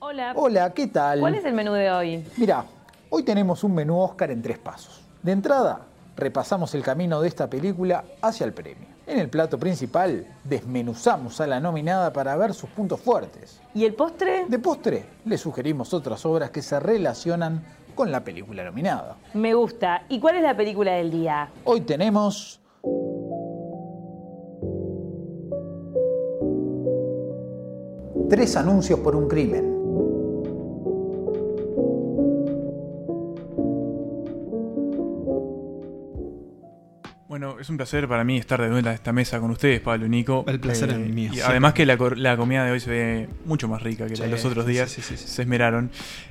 Hola. Hola, ¿qué tal? ¿Cuál es el menú de hoy? Mira, hoy tenemos un menú Oscar en tres pasos. De entrada, repasamos el camino de esta película hacia el premio. En el plato principal, desmenuzamos a la nominada para ver sus puntos fuertes. ¿Y el postre? De postre, le sugerimos otras obras que se relacionan con la película nominada. Me gusta. ¿Y cuál es la película del día? Hoy tenemos Tres anuncios por un crimen. Bueno, es un placer para mí estar de vuelta a esta mesa con ustedes, Pablo y Nico. El placer es mío, Y además que la, la comida de hoy se ve mucho más rica que la de los otros días. sí, sí, sí. Se esmeraron.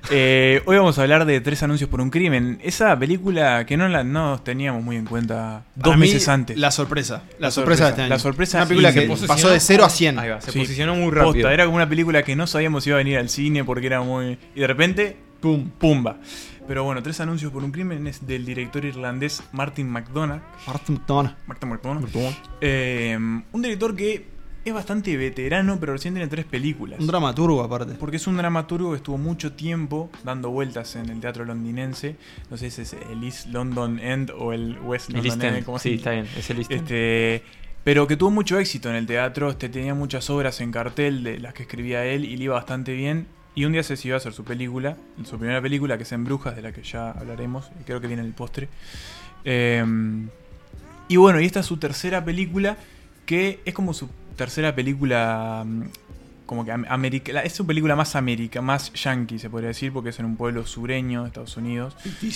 Eh, hoy vamos a hablar de Tres Anuncios por un Crimen. Esa película que no la no teníamos muy en cuenta dos Para meses antes. La sorpresa. La, La sorpresa, de este año. La sorpresa Una película que se pasó de 0 a como- 100. Ahí va, se posicionó muy posta, rápido. era como una película que no sabíamos si iba a venir al cine porque era muy... Y de repente, Pum. pumba. Pero bueno, Tres Anuncios por un Crimen es del director irlandés Martin McDonagh. Martin McDonagh. Martin McDonagh. Eh, un director que es bastante veterano, pero recién tiene tres películas. Un dramaturgo aparte. Porque es un dramaturgo que estuvo mucho tiempo dando vueltas en el teatro londinense. No sé si es el East London End o el West El London East End. End. ¿cómo Sí, está bien. Es el East End. Este, pero que tuvo mucho éxito en el teatro. Este, tenía muchas obras en cartel de las que escribía él y le iba bastante bien. Y un día se decidió a hacer su película, su primera película, que es En Brujas, de la que ya hablaremos. Y creo que viene en el postre. Eh, y bueno, y esta es su tercera película, que es como su tercera película, mm, como que am- america- es su película más américa, más yankee se podría decir, porque es en un pueblo sureño de Estados Unidos,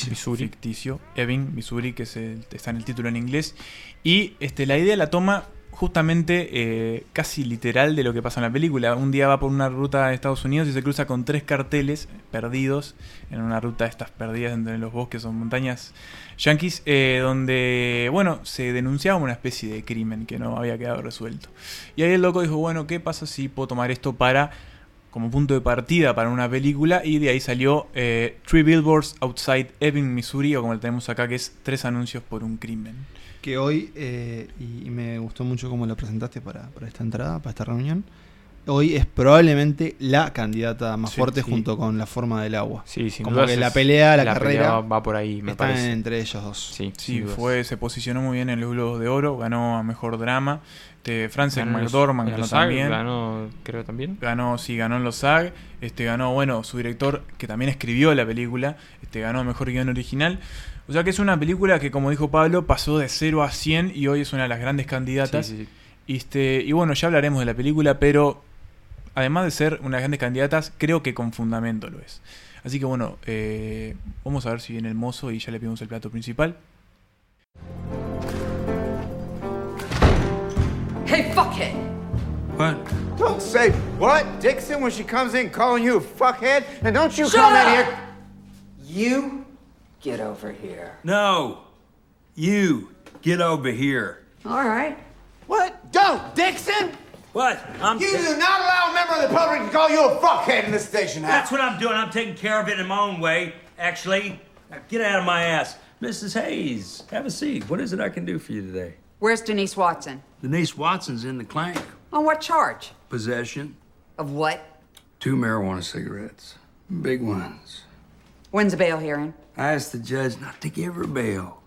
Missouri, ficticio, Ebbing, Missouri, que es el- está en el título en inglés. Y este, la idea la toma justamente eh, casi literal de lo que pasa en la película. Un día va por una ruta de Estados Unidos y se cruza con tres carteles perdidos en una ruta de estas perdidas entre los bosques o montañas yanquis, eh, donde, bueno, se denunciaba una especie de crimen que no había quedado resuelto. Y ahí el loco dijo, bueno, ¿qué pasa si puedo tomar esto para como punto de partida para una película y de ahí salió eh, Three Billboards Outside Ebbing, Missouri, o como lo tenemos acá, que es Tres Anuncios por un Crimen. Que hoy, eh, y, y me gustó mucho cómo lo presentaste para, para esta entrada, para esta reunión. Hoy es probablemente la candidata más Sí, fuerte sí. junto con la forma del agua. Sí, sin como que la pelea, la pelea carrera, va, va por ahí, me Están parece. entre ellos dos. Sí, Sí, fue, se posicionó muy bien en los Globos de Oro, ganó a Mejor Drama. Este, Frances McDormand ganó SAG, también. Ganó, creo también. Ganó, sí, ganó en los SAG. Este, ganó, bueno, su director, que también escribió la película, este, ganó Mejor Guión Original. O sea que es una película que, como dijo Pablo, pasó de 0 a 100 y hoy es una de las grandes candidatas. Sí, sí, sí. Y, este, y bueno, ya hablaremos de la película, pero además de ser una de las grandes candidatas, creo que con fundamento lo es. Así que bueno, eh, vamos a ver si viene el mozo y ya le pedimos el plato principal. Hey, fuckhead! What? Don't say what, Dixon, when she comes in calling you a fuckhead. And don't you Shut come up! in here. You get over here. No. You get over here. All right. What? Don't, Dixon! What? I'm. You do not allow a member of the public to call you a fuckhead in the station house. That's what I'm doing. I'm taking care of it in my own way. Actually, now get out of my ass, Mrs. Hayes. Have a seat. What is it I can do for you today? Where's Denise Watson? Denise Watson's in the clank. On what charge? Possession. Of what? Two marijuana cigarettes. Big ones. When's the bail hearing? I asked the judge not to give her bail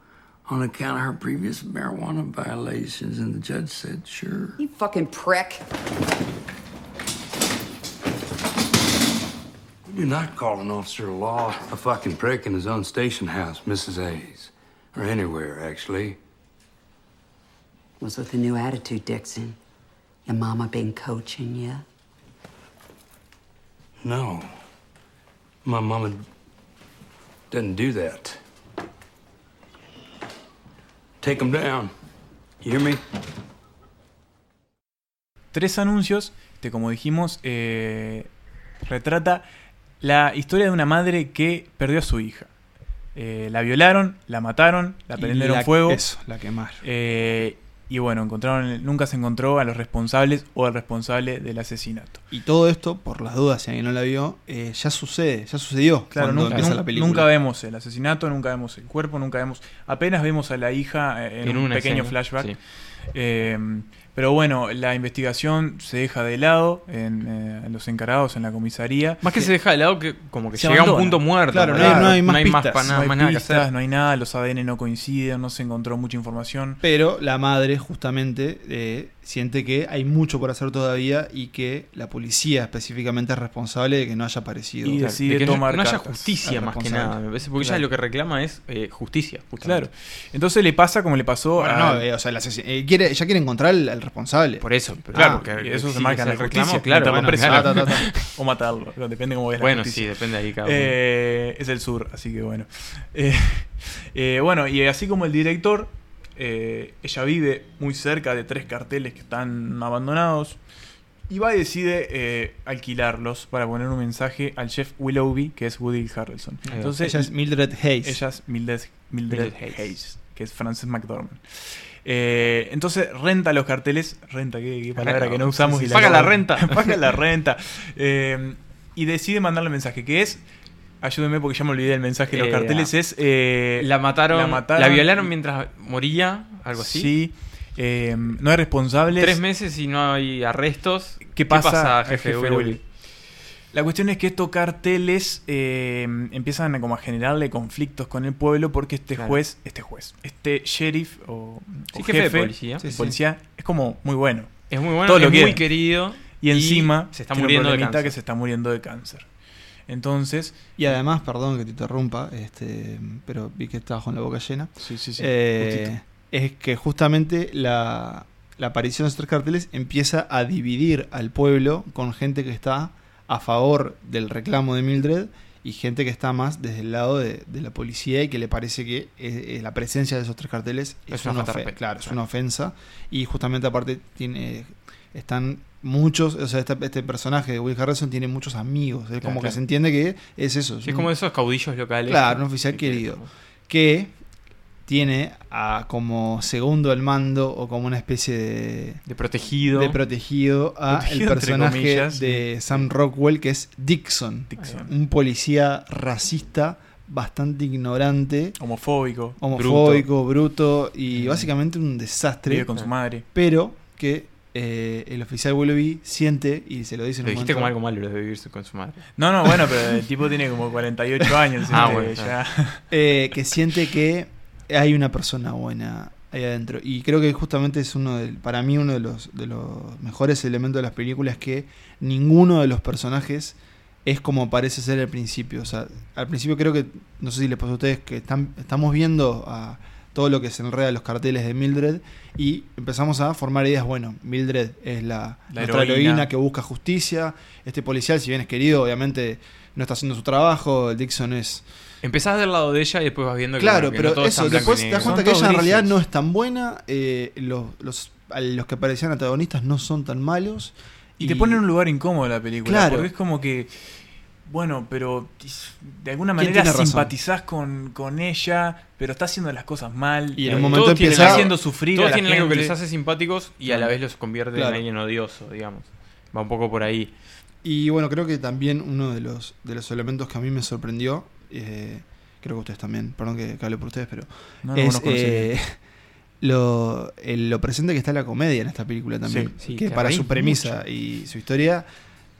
on account of her previous marijuana violations, and the judge said, sure. You fucking prick. You do not call an officer of law a fucking prick in his own station house, Mrs. Hayes. Or anywhere, actually. What's with the new attitude, Dixon? Your mama been coaching you? No. My mama doesn't do that. Take him down. You hear me? Tres anuncios, este, como dijimos, eh, retrata la historia de una madre que perdió a su hija. Eh, la violaron, la mataron, la prendieron la- fuego. Eso, la quemaron. eh, y bueno, encontraron, nunca se encontró a los responsables o al responsable del asesinato. Y todo esto, por las dudas, si alguien no la vio, eh, ya sucede, ya sucedió Claro, cuando nunca, empieza la película. nunca vemos el asesinato, nunca vemos el cuerpo, nunca vemos. Apenas vemos a la hija eh, en, En un pequeño escena, flashback. sí. Eh, Pero bueno, la investigación se deja de lado en, eh, en los encargados en la comisaría. Más que se deja de lado que como que Se llega a un punto muerto. Claro, no hay- no hay más pistas. no hay más nada que pistas, hacer. no hay nada, los ADN no coinciden, no se encontró mucha información. Pero la madre justamente eh, siente que hay mucho por hacer todavía y que la policía específicamente es responsable de que no haya aparecido. Y decide de que no- tomar no, haya justicia más que nada, me parece, porque Claro. ella lo que reclama es eh, justicia. Claro. Entonces le pasa como le pasó Bueno, a... no, eh, o sea, el eh, quiere, ella quiere encontrar al, al responsable. Por eso. pero Claro, porque eso se marca en la reclamo, justicia, Claro, meterlo bueno, preso. claro. Ta, ta, ta, ta. o matarlo, pero depende cómo veas la Bueno, justicia. sí, depende de ahí cada uno. Eh, es el sur, así que bueno. Eh, eh, bueno, y así como el director, eh, ella vive muy cerca de tres carteles que están abandonados. Y va y decide eh, alquilarlos para poner un mensaje al chef Willoughby, que es Woody Harrelson. Entonces, ella es Mildred Hayes. ella es Mildred, Mildred Mildred Hayes. Hayes. Que es Frances McDormand. Eh, entonces renta los carteles, renta, qué, qué palabra que no usamos. Sí, y paga la renta. paga la renta. Eh, y decide mandarle un mensaje, que es, ayúdenme porque ya me olvidé del mensaje de los Eh, carteles, es... eh, La mataron, la violaron mientras moría, algo así. Sí, no hay responsables. Tres meses y no hay arrestos. ¿Qué pasa, jefe, jefe Willoughby? Willoughby? La cuestión es que estos carteles eh, empiezan a, como a generarle conflictos con el pueblo porque este Claro. juez, este juez, este sheriff o, Sí, o jefe de policía. sí. es como muy bueno. Es muy bueno, Todo lo es muy querido. Y encima se está muriendo de cáncer. que se está muriendo de cáncer. Entonces, Y además, perdón que te interrumpa, este, pero vi que estabas con la boca llena. sí, sí, sí. Eh, es que justamente la, la aparición de estos carteles empieza a dividir al pueblo con gente que está a favor del reclamo de Mildred y gente que está más desde el lado de, de la policía y que le parece que eh, eh, la presencia de esos tres carteles es, Es una claro, es una ofensa y justamente aparte tiene están muchos, o sea, este, este personaje de Will Harrison tiene muchos amigos, es como que se entiende que es eso. Sí, es un- como esos caudillos locales. Claro, un oficial que- querido. que tiene a como segundo al mando o como una especie de, De protegido. de protegido a Protegido, el personaje comillas, de Sam Rockwell que es Dixon, Dixon. un policía racista bastante ignorante, Homofóbico, homofóbico, bruto, y Mm. básicamente un desastre, vive con su madre. pero que eh, el oficial Willoughby siente y se lo dice en Lo un dijiste momento- como algo malo lo de vivirse con su madre. No, no, bueno, pero el tipo tiene como 48 años. Ah, bueno, ya. eh, que siente que hay una persona buena ahí adentro. Y creo que justamente es uno del, para mí uno de los, de los mejores elementos de las películas que ninguno de los personajes es como parece ser al principio. O sea, al principio creo que, no sé si les pasó a ustedes, que están, estamos viendo a todo lo que se enreda en los carteles de Mildred y empezamos a formar ideas, bueno, Mildred es la, La nuestra heroína. heroína que busca justicia, este policial, si bien es querido, obviamente no está haciendo su trabajo, Dixon es Empezás del lado de ella y después vas viendo que, Claro, bueno, que pero no eso, después te das cuenta Son que ella en realidad no es tan buena, eh, los, los, los que parecían antagonistas no son tan malos. Y te pone en un lugar incómodo la película. Claro. Porque es como que. Bueno, pero de alguna ¿Quién manera simpatizás con, con ella, pero está haciendo las cosas mal. Y en eh, un momento todos tienen- empieza- haciendo sufrir Todos a la tienen algo que les hace simpáticos y a la vez los convierte Claro. en alguien odioso, digamos. Va un poco por ahí. Y bueno, creo que también uno de los, de los elementos que a mí me sorprendió, eh, creo que ustedes también, perdón que, que hable por ustedes, pero No, no, es eh, lo, el- lo presente que está la comedia en esta película también. Sí, sí, que para su premisa y su historia,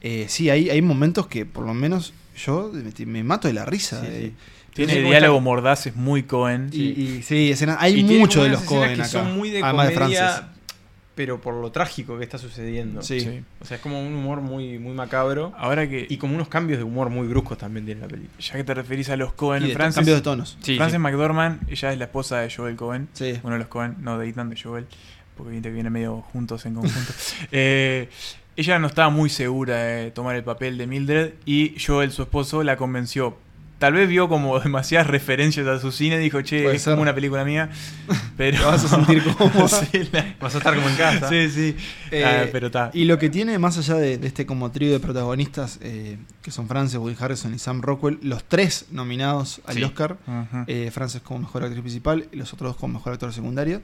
eh, sí, hay, hay momentos que por lo menos yo me, me mato de la risa. Sí. Tiene diálogo está- mordaces muy Cohen. Y, y sí, escena- hay Y mucho de los Cohen acá. son muy de además de Frances. Pero por lo trágico que está sucediendo. Sí. Sí. O sea, es como un humor muy, muy macabro. Ahora que, Y como unos cambios de humor muy bruscos también tiene la película. ya que te referís a los Cohen, Y de Frances, cambios de tonos. Sí, Frances sí. McDormand, ella es la esposa de Joel Cohen. Sí. Uno de los Cohen, no de Ethan, de Joel, porque viste que viene medio juntos en conjunto. Eh, ella no estaba muy segura de tomar el papel de Mildred y Joel, su esposo, la convenció. Tal vez vio como demasiadas referencias a su cine, dijo, che, Puede es ser. como una película mía. Pero Te vas a sentir. Sí, la- Vas a estar como en casa. sí, sí. Eh, Ah, pero está. Y lo que tiene, más allá de, de este como trío de protagonistas, eh, que son Frances, Will Harrison y Sam Rockwell, los tres nominados al Sí. Oscar, eh, Frances como mejor actriz principal y los otros dos como mejor actor secundario,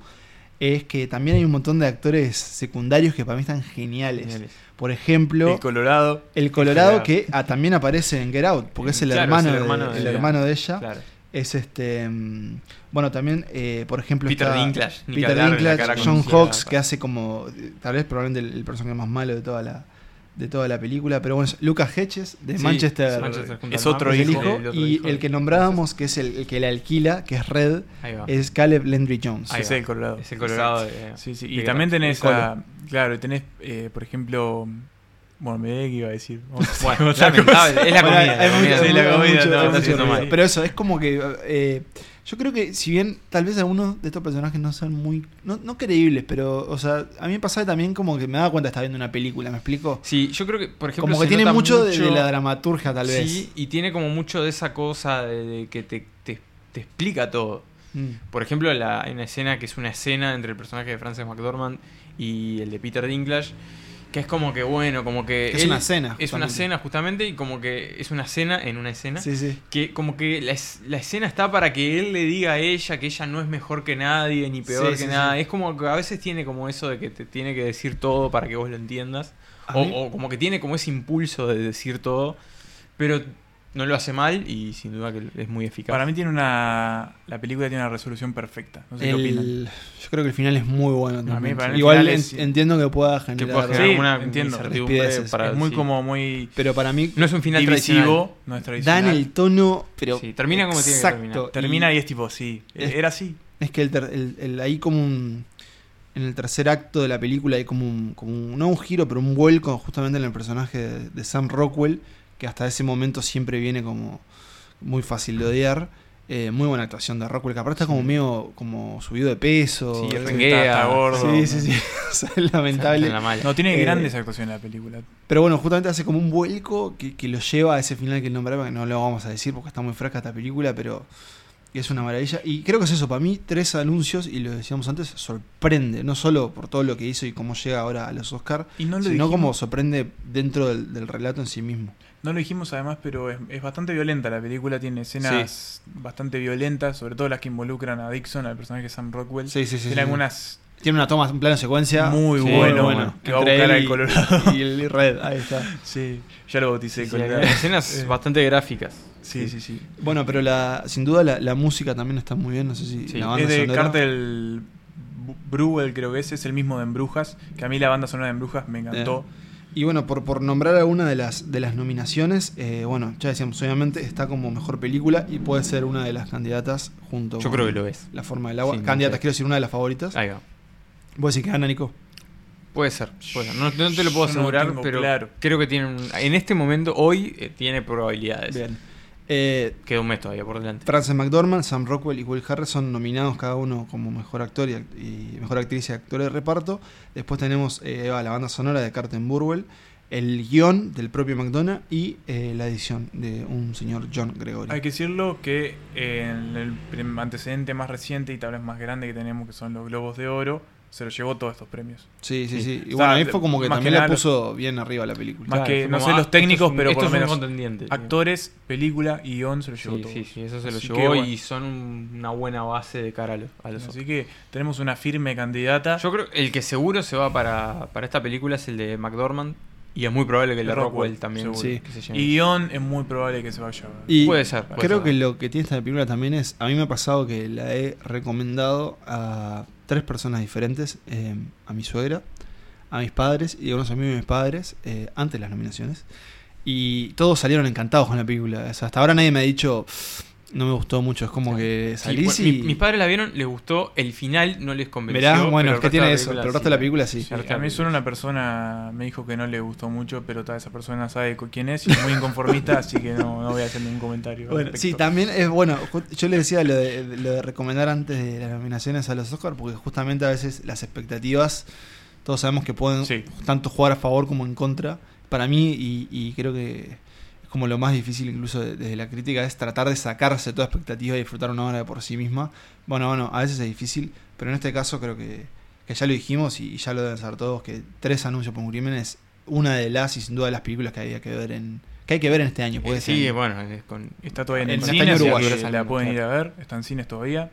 es que también hay un montón de actores secundarios que para mí están geniales. Geniales. Por ejemplo, el Colorado. el Colorado Colorado. que ah, también aparece en Get Out, porque es el, Claro, hermano, es el de- hermano de el ella. hermano de ella. Claro. Es este. mm, Bueno, también, eh, por ejemplo, Peter está Dinklage, Peter Dinklage, John. Hawks, que hace como. Tal vez probablemente el, el personaje más malo de toda la de toda la película. Pero bueno, es Lucas Hedges de Sí, Manchester. Es otro es hijo. hijo, el otro y hijo el que nombrábamos, que es el, el que la alquila, que es Red, es Caleb Landry Jones. Ahí es el Colorado. Es el Colorado. de- Sí, sí. de Y también tenés a. Claro, tenés, eh, por ejemplo. Bueno, me que iba a decir. Bueno, es la comida. hay la comida. Pero eso, es como que. eh, yo creo que, si bien tal vez algunos de estos personajes no sean muy. No, no creíbles, pero. O sea, a mí me pasaba también como que me daba cuenta que estaba viendo una película, ¿me explico? Sí, yo creo que, por ejemplo, Como que tiene mucho, de- de, la dramaturgia, tal vez. Sí, y tiene como mucho de esa cosa de, de que te, te, te explica todo. Mm. Por ejemplo, la, en una escena que es una escena entre el personaje de Frances McDormand y el de Peter Dinklage, que es como que, bueno, como que... Es una escena, Es una escena, justamente, y como que es una escena en una escena. Sí, sí. Que como que la, es- la escena está para que él le diga a ella que ella no es mejor que nadie, ni peor Sí, que nada. Es como que a veces tiene como eso de que te tiene que decir todo para que vos lo entiendas. O, o como que tiene como ese impulso de decir todo. Pero no lo hace mal y sin duda que es muy eficaz. Para mí tiene una. La película tiene una resolución perfecta. No sé qué opinan. Yo creo que el final es muy bueno. también. para mí Igual final en- es- entiendo que pueda que generar. pueda generar Sí, alguna entiendo. incertidumbre Rispideces. para es muy sí. como muy. Pero para mí No es un final divisivo, no es tradicional. dan el tono. Pero Sí, termina como tiene que exacto. terminar. Termina Y y es tipo, sí. Es- Era así. Es que el, ter- el- el- ahí como un. En el tercer acto de la película hay como un, como un- no un giro, pero un vuelco justamente en el personaje de, de Sam Rockwell, que hasta ese momento siempre viene como muy fácil de odiar. Eh, muy buena actuación de Rockwell, que aparte está como medio como subido de peso. Sí, renguea. Está, está gordo. Sí, sí, sí. O sea, es lamentable. En la. No, tiene Eh, grandes actuaciones la película. Pero bueno, justamente hace como un vuelco que, que lo lleva a ese final que nombraba, que no lo vamos a decir porque está muy fresca esta película, pero es una maravilla. Y creo que es eso, para mí, tres anuncios, y lo decíamos antes, sorprende, no solo por todo lo que hizo y cómo llega ahora a los Oscar, Y no lo sino dijimos, como sorprende dentro del, del relato en sí mismo. No lo dijimos además, pero es, es bastante violenta la película. Tiene escenas bastante violentas, sobre todo las que involucran a Dixon, al personaje de Sam Rockwell. Sí, sí, sí. Tiene sí. algunas Tiene una toma, un plano secuencia muy Sí, bueno, que va a buscar al y- Colorado. Y el Red, ahí está. Sí, ya lo bauticé. Sí, Colorado. hay escenas Eh, bastante gráficas. Sí, sí, sí. Bueno, pero la, sin duda la, la música también está muy bien, no sé si Sí, la banda Es de sonora- Cartel Bruel, creo que es, es el mismo de Embrujas. Que a mí la banda sonora de Embrujas me encantó. Y bueno, por, por nombrar alguna de las, de las nominaciones, eh, bueno, ya decíamos, obviamente está como mejor película y puede ser una de las candidatas junto Yo con creo que lo es. La forma del agua. Sí, candidatas, no quiero decir, una de las favoritas. Ahí va. ¿Vos decís que gana, Nico? Puede ser. puede ser. No, no te lo puedo Yo asegurar, pero claro. creo que tiene un- en este momento, hoy, eh, tiene probabilidades. Bien. Eh, Queda un mes todavía por delante. Frances McDormand, Sam Rockwell y Will Harris son nominados cada uno como mejor actor y, y mejor actriz y actor de reparto. Después tenemos eh, la banda sonora de Carten Burwell, el guion del propio McDonough y eh, la edición de un señor John Gregory. Hay que decirlo que eh, en el prim- antecedente más reciente y tal vez más grande que tenemos, que son los Globos de Oro, se lo llevó todos estos premios. Sí, sí, Sí. Y O sea, bueno, ahí fue como que también que la nada puso bien arriba la película. Más que, fue no sé ah, los técnicos, esto es un- pero esto por lo menos contendiente. actores, película y guion se lo llevó Sí, todo. sí, sí, eso se lo Así llevó que, bueno. y son un- una buena base de cara a los, a los Así que tenemos una firme candidata. Yo creo el que seguro se va para, para esta película es el de McDormand y es muy probable que el de Rockwell, Rockwell también. Sí. que se y guion es muy probable que se vaya. Y Puede ser, puede creo ser. que lo que tiene esta película también es, a mí me ha pasado que la he recomendado a tres personas diferentes, eh, a mi suegra, a mis padres y a unos amigos de mis padres, eh, antes de las nominaciones. Y todos salieron encantados con la película. Hasta ahora nadie me ha dicho, no me gustó mucho. Es como que Sí, salís bueno, y... mi- mis padres la vieron, les gustó, el final no les convenció. Mirá, bueno, es que el tiene resto eso, de la pero el resto de la película sí. Sí, a mí solo una persona me dijo que no le gustó mucho, pero toda esa persona sabe quién es y es muy inconformista, así que no, no voy a hacer ningún comentario. Bueno, sí, también es bueno. Yo le decía lo de, lo de recomendar antes de las nominaciones a los Oscars, porque justamente a veces las expectativas, todos sabemos que pueden Sí. tanto jugar a favor como en contra. Para mí, y, y creo que como lo más difícil, incluso de- desde la crítica, es tratar de sacarse toda expectativa y disfrutar una obra por sí misma. Bueno, bueno, a veces es difícil, pero en este caso creo que, que ya lo dijimos y ya lo deben saber todos: que Tres Anuncios por un Crimen es una de las y sin duda de las películas que había que ver en. que hay que ver en este año. Eh, Puede sí, ser. bueno, es con, Está todavía en En cine, Uruguayo. que la pueden ir a ver, está en cines todavía.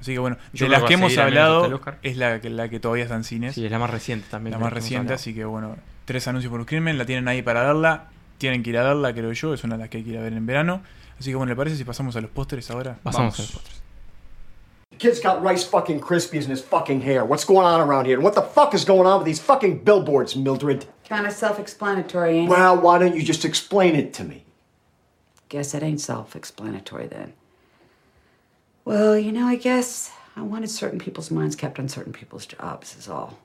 Así que bueno, Yo de las que hemos hablado, es la que, la que todavía está en cines. Sí, es la más reciente también. la más reciente, así que bueno, tres anuncios por un crimen, la tienen ahí para verla, tienen que ir a verla, creo yo, es una de las que hay que ir a ver en verano. Así que bueno, ¿le parece si pasamos a los pósteres ahora? Pasamos Vamos. a los postres. Kid's got Rice fucking Krispies in his fucking hair. What's going on around here? And what the fuck is going on with these fucking billboards, Mildred? Kind of self explanatory, ain't it? Well, why don't you just explain it to me? Guess it ain't self explanatory then. Well, you know, I guess I wanted certain people's minds kept on certain people's jobs, is all.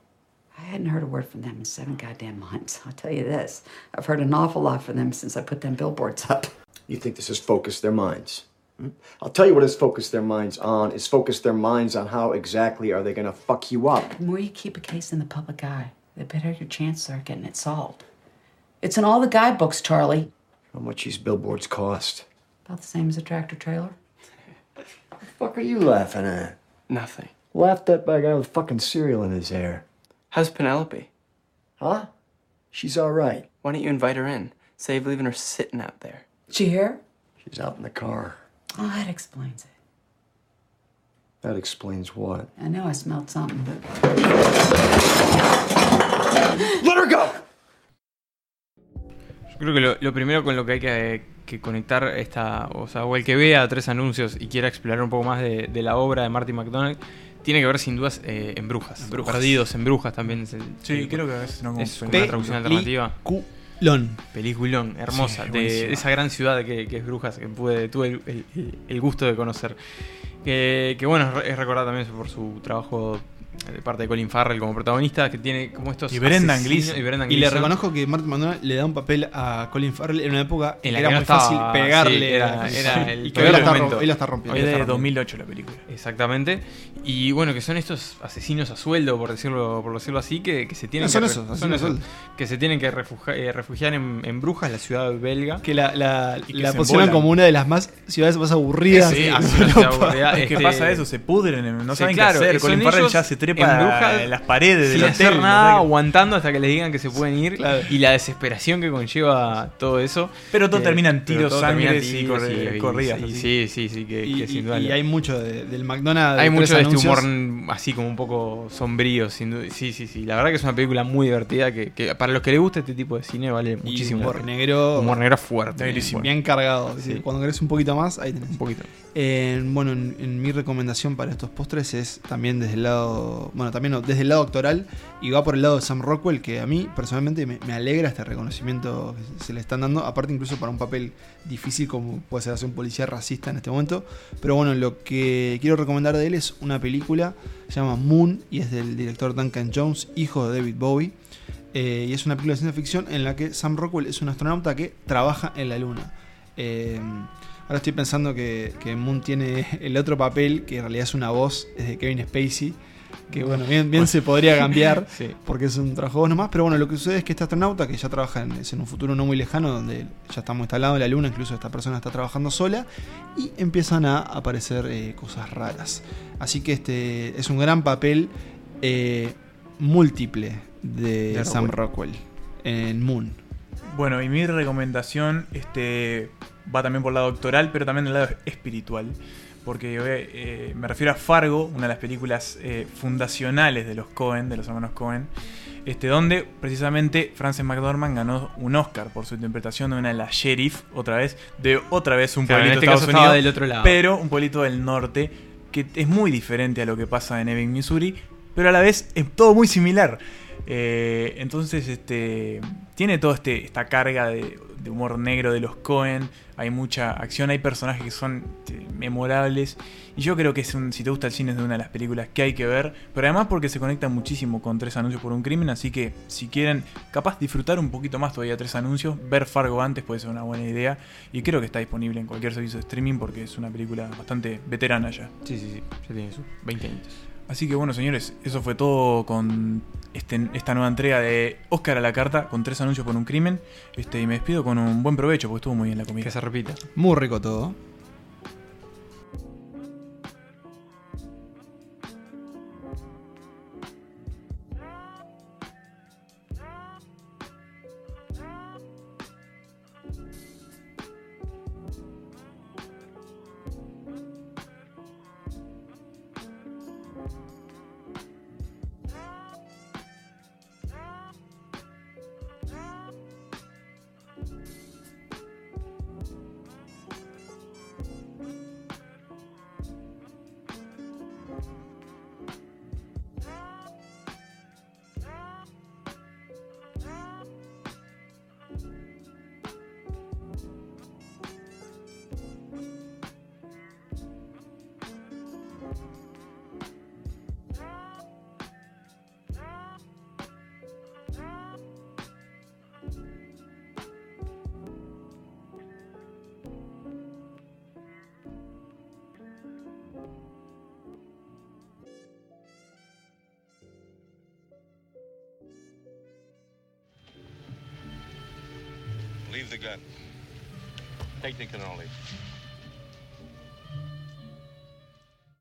I hadn't heard a word from them in seven goddamn months. I'll tell you this I've heard an awful lot from them since I put them billboards up. You think this has focused their minds? hmm? I'll tell you what has focused their minds on is focused their minds on how exactly are they gonna fuck you up. The more you keep a case in the public eye, the better your chances are of getting it solved. It's in all the guidebooks, Charlie. How much these billboards cost? About the same as a tractor trailer. What the fuck are you laughing at? Nothing. Laughed at by a guy with fucking cereal in his hair. How's Penelope? Huh? She's alright. Why don't you invite her in? Save leaving her sitting out there. Did you hear? She's out in the car. Oh, that explains it. That explains what. I know I smelled something, but Let her go! Yo creo que lo, lo primero con lo que hay que, que conectar esta, o sea, o el que vea tres anuncios y quiera explorar un poco más de, de la obra de Marty McDonald, tiene que ver sin dudas eh, en Brujas. Brujas. Perdidos en Brujas también es el. Sí, el- creo que a veces no como es una traducción alternativa. Peliculón. Peliculón, hermosa, Sí, de, esa gran ciudad que, que es Brujas, que pude, tuve el, el- el gusto de conocer. Que, que bueno, es es recordada también por su trabajo de parte de Colin Farrell como protagonista, que tiene como estos. Y Brendan Gleeson. Y, Brendan Y le reconozco que Martin McDonald le da un papel a Colin Farrell en una época En la era que no muy estaba- fácil pegarle. sí, era- era el y que hoy la, está, la rompiendo. Es de está 2008 la película. Exactamente. Y bueno, que son estos asesinos a sueldo, por decirlo, por decirlo así, que, que se tienen No, son que esos, a esos, que se tienen que eh, refugiar en, en Brujas, la ciudad belga. Que la, la, que posicionan embolan. como una de las más ciudades más aburridas. Sí, aburrida. Que Este- pasa eso, se pudren, no Sí, saben claro, qué hacer. son Colin Farrell ya se trepa en Brujas en las paredes sin del hacer no nada, sé aguantando hasta que les digan que se pueden ir. Claro. Y la desesperación que conlleva todo eso. Pero todo Eh, termina en tiros, todo termina y tiros corre- y- corridas, y-. Sí, sí, sí, que, Y, que sin duda. y hay mucho de- del McDonald's. Hay de mucho de este humor anuncios. así como un poco sombrío, sin duda. Sí, sí, sí. La verdad que es una película muy divertida que, que para los que les gusta este tipo de cine vale muchísimo. humor negro. Humor negro fuerte. Negrísimo. Bien cargado. Sí. Cuando querés un poquito más, ahí tenés. Un poquito. Eh, bueno, en, en mi recomendación para estos postres es también desde el lado, bueno, también desde el lado actoral y va por el lado de Sam Rockwell, que a mí personalmente me, alegra este reconocimiento que se le están dando, aparte incluso para un papel difícil como puede ser hacer un policía racista en este momento. Pero bueno, lo que quiero recomendar de él es una película, se llama Moon y es del director Duncan Jones, hijo de David Bowie. Eh, y es una película de ciencia ficción en la que Sam Rockwell es un astronauta que trabaja en la luna. Eh, ahora estoy pensando que Moon tiene el otro papel, que en realidad es una voz, es de Kevin Spacey. Que bueno, bien, bien se podría cambiar Sí. porque es un trabajo de voz nomás. Pero bueno, lo que sucede es que este astronauta, que ya trabaja en, es en un futuro no muy lejano, donde ya estamos instalados en la luna, incluso esta persona está trabajando sola, y empiezan a aparecer eh, cosas raras. Así que este es un gran papel eh, múltiple de, De Sam Rockwell en Moon. Bueno, y mi recomendación este, va también por el lado doctoral, pero también del lado espiritual. Porque eh, me refiero a Fargo, una de las películas eh, fundacionales de los Cohen, de los hermanos Cohen, este, donde precisamente Frances McDormand ganó un Oscar por su interpretación de una de las sheriff, otra vez, de otra vez un Claro, pueblito este de caso Estados estaba Unidos, del otro lado. pero un pueblito del norte, que es muy diferente a lo que pasa en Ebbing, Missouri, pero a la vez es todo muy similar. Eh, entonces, este tiene toda este, esta carga de, humor negro de los Cohen. Hay mucha acción, hay personajes que son este, memorables. Y yo creo que es un, si te gusta el cine es una de las películas que hay que ver. Pero además porque se conecta muchísimo con Tres Anuncios por un Crimen. Así que si quieren capaz disfrutar un poquito más todavía Tres Anuncios, ver Fargo antes puede ser una buena idea. Y creo que está disponible en cualquier servicio de streaming porque es una película bastante veterana ya. Sí, sí, sí. Ya tiene sus 20 años. Así que bueno, señores, eso fue todo con este- esta nueva entrega de Oscar a la carta con tres anuncios por un crimen. Este, y me despido con un buen provecho porque estuvo muy bien la comida. Que se repita. Muy rico todo. Leave the gun. Take the cannoli.